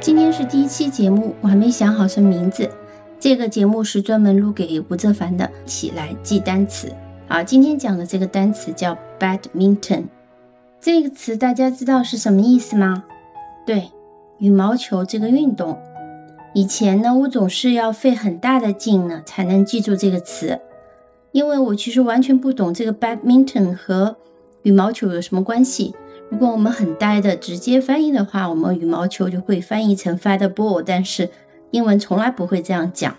今天是第一期节目，我还没想好什么名字。这个节目是专门录给吴泽凡的，一起来记单词。好，今天讲的这个单词叫 badminton。这个词大家知道是什么意思吗？对，羽毛球这个运动。以前呢，我总是要费很大的劲呢，才能记住这个词，因为我其实完全不懂这个 badminton 和羽毛球有什么关系。如果我们很呆的直接翻译的话，我们羽毛球就会翻译成 feather ball，但是英文从来不会这样讲。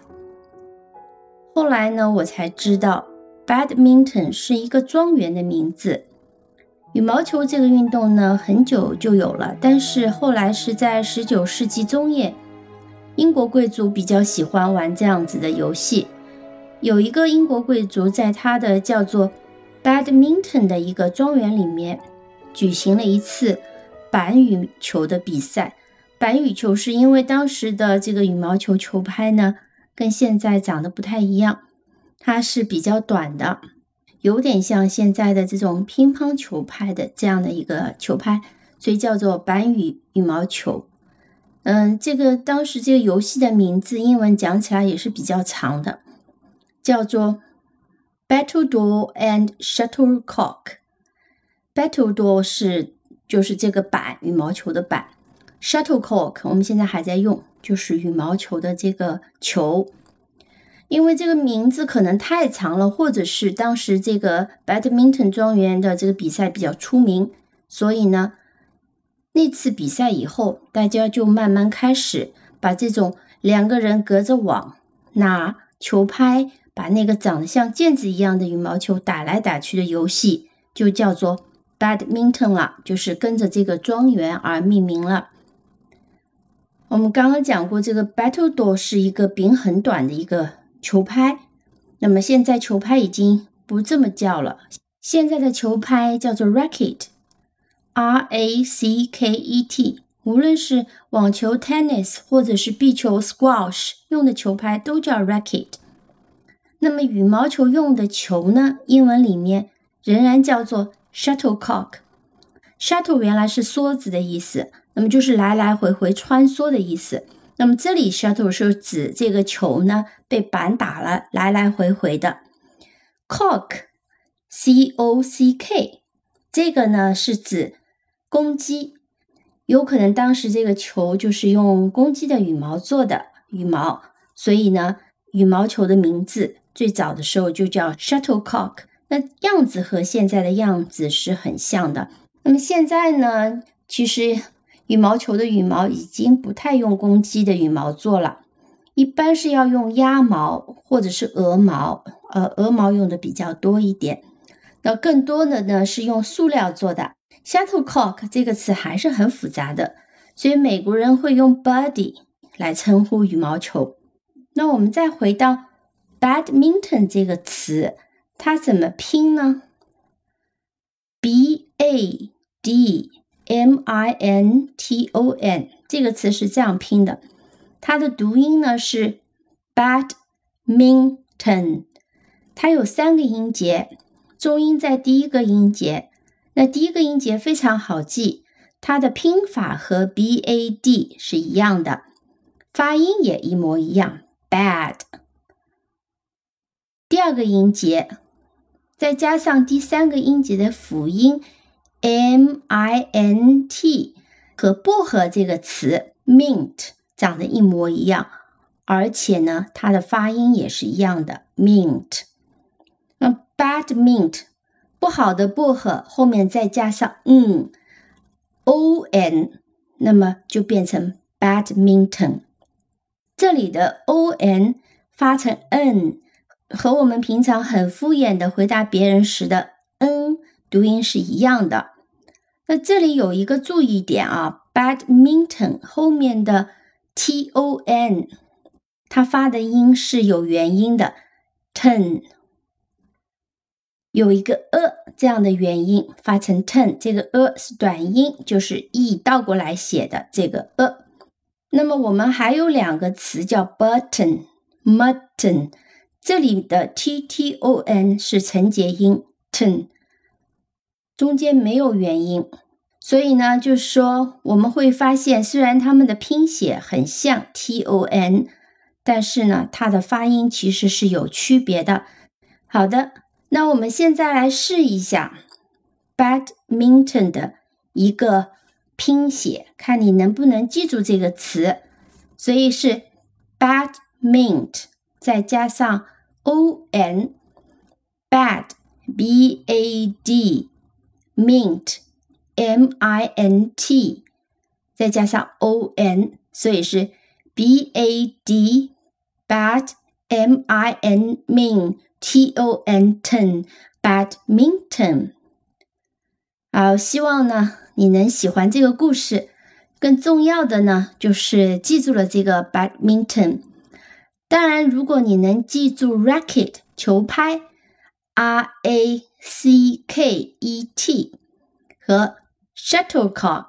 后来呢，我才知道 badminton 是一个庄园的名字。羽毛球这个运动呢，很久就有了，但是后来是在十九世纪中叶，英国贵族比较喜欢玩这样子的游戏。有一个英国贵族在他的叫做 badminton 的一个庄园里面。举行了一次板羽球的比赛。板羽球是因为当时的这个羽毛球球拍呢，跟现在长得不太一样，它是比较短的，有点像现在的这种乒乓球拍的这样的一个球拍，所以叫做板羽羽毛球。嗯，这个当时这个游戏的名字英文讲起来也是比较长的，叫做 Battle Door and Shuttlecock。Battledore 是就是这个板羽毛球的板，Shuttlecock 我们现在还在用，就是羽毛球的这个球。因为这个名字可能太长了，或者是当时这个 Badminton 庄园的这个比赛比较出名，所以呢，那次比赛以后，大家就慢慢开始把这种两个人隔着网拿球拍，把那个长得像毽子一样的羽毛球打来打去的游戏，就叫做。Badminton 了，就是跟着这个庄园而命名了。我们刚刚讲过，这个 Battledore 是一个柄很短的一个球拍。那么现在球拍已经不这么叫了，现在的球拍叫做 Racket，R A C K E T。无论是网球 Tennis 或者是壁球 Squash 用的球拍都叫 Racket。那么羽毛球用的球呢？英文里面仍然叫做。Shuttlecock，shuttle 原来是梭子的意思，那么就是来来回回穿梭的意思。那么这里 shuttle 是指这个球呢被板打了，来来回回的。cock，c o c k，这个呢是指公鸡，有可能当时这个球就是用公鸡的羽毛做的羽毛，所以呢羽毛球的名字最早的时候就叫 shuttlecock。那样子和现在的样子是很像的。那么现在呢，其实羽毛球的羽毛已经不太用公鸡的羽毛做了，一般是要用鸭毛或者是鹅毛，呃，鹅毛用的比较多一点。那更多的呢是用塑料做的。Shuttlecock 这个词还是很复杂的，所以美国人会用 Buddy 来称呼羽毛球。那我们再回到 Badminton 这个词。它怎么拼呢？B A D M I N T O N 这个词是这样拼的，它的读音呢是 badminton，它有三个音节，重音在第一个音节。那第一个音节非常好记，它的拼法和 B A D 是一样的，发音也一模一样，bad。第二个音节。再加上第三个音节的辅音 m i n t，和薄荷这个词 mint 长得一模一样，而且呢，它的发音也是一样的 mint。那 bad mint 不好的薄荷后面再加上嗯 o n，那么就变成 badminton。这里的 o n 发成 n。和我们平常很敷衍的回答别人时的“嗯”读音是一样的。那这里有一个注意点啊，badminton 后面的 t o n，它发的音是有元音的，ten 有一个 a 这样的元音发成 ten，这个 a 是短音，就是 e 倒过来写的这个 a。那么我们还有两个词叫 button，mutton。这里的 t t o n 是承接音，ton 中间没有元音，所以呢，就是说我们会发现，虽然它们的拼写很像 T O N，但是呢，它的发音其实是有区别的。好的，那我们现在来试一下 badminton 的一个拼写，看你能不能记住这个词。所以是 badmint 再加上 o n，bad b a d mint。M I N T，再加上 O N，所以是 B A D bad M I N mean T O N ten badminton。好，希望呢你能喜欢这个故事。更重要的呢，就是记住了这个 badminton。 当然，如果你能记住 racket 球拍，R A C K E T 和 shuttlecock,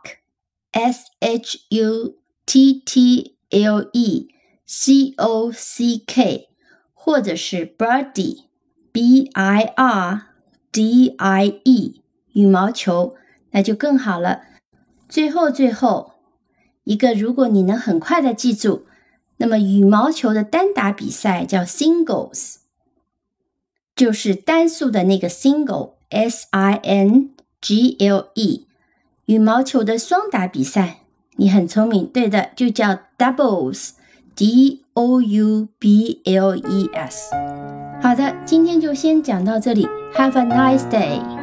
s h u t t l e c o c k，或者是 birdie, b i r d i e，羽毛球，那就更好了。最后，最后一个，如果你能很快的记住，那么羽毛球的单打比赛叫 singles，就是单数的那个 single，s i n g l e。羽毛球的双打比赛，你很聪明，对的，就叫 doubles，d o u b l e s。好的，今天就先讲到这里，Have a nice day。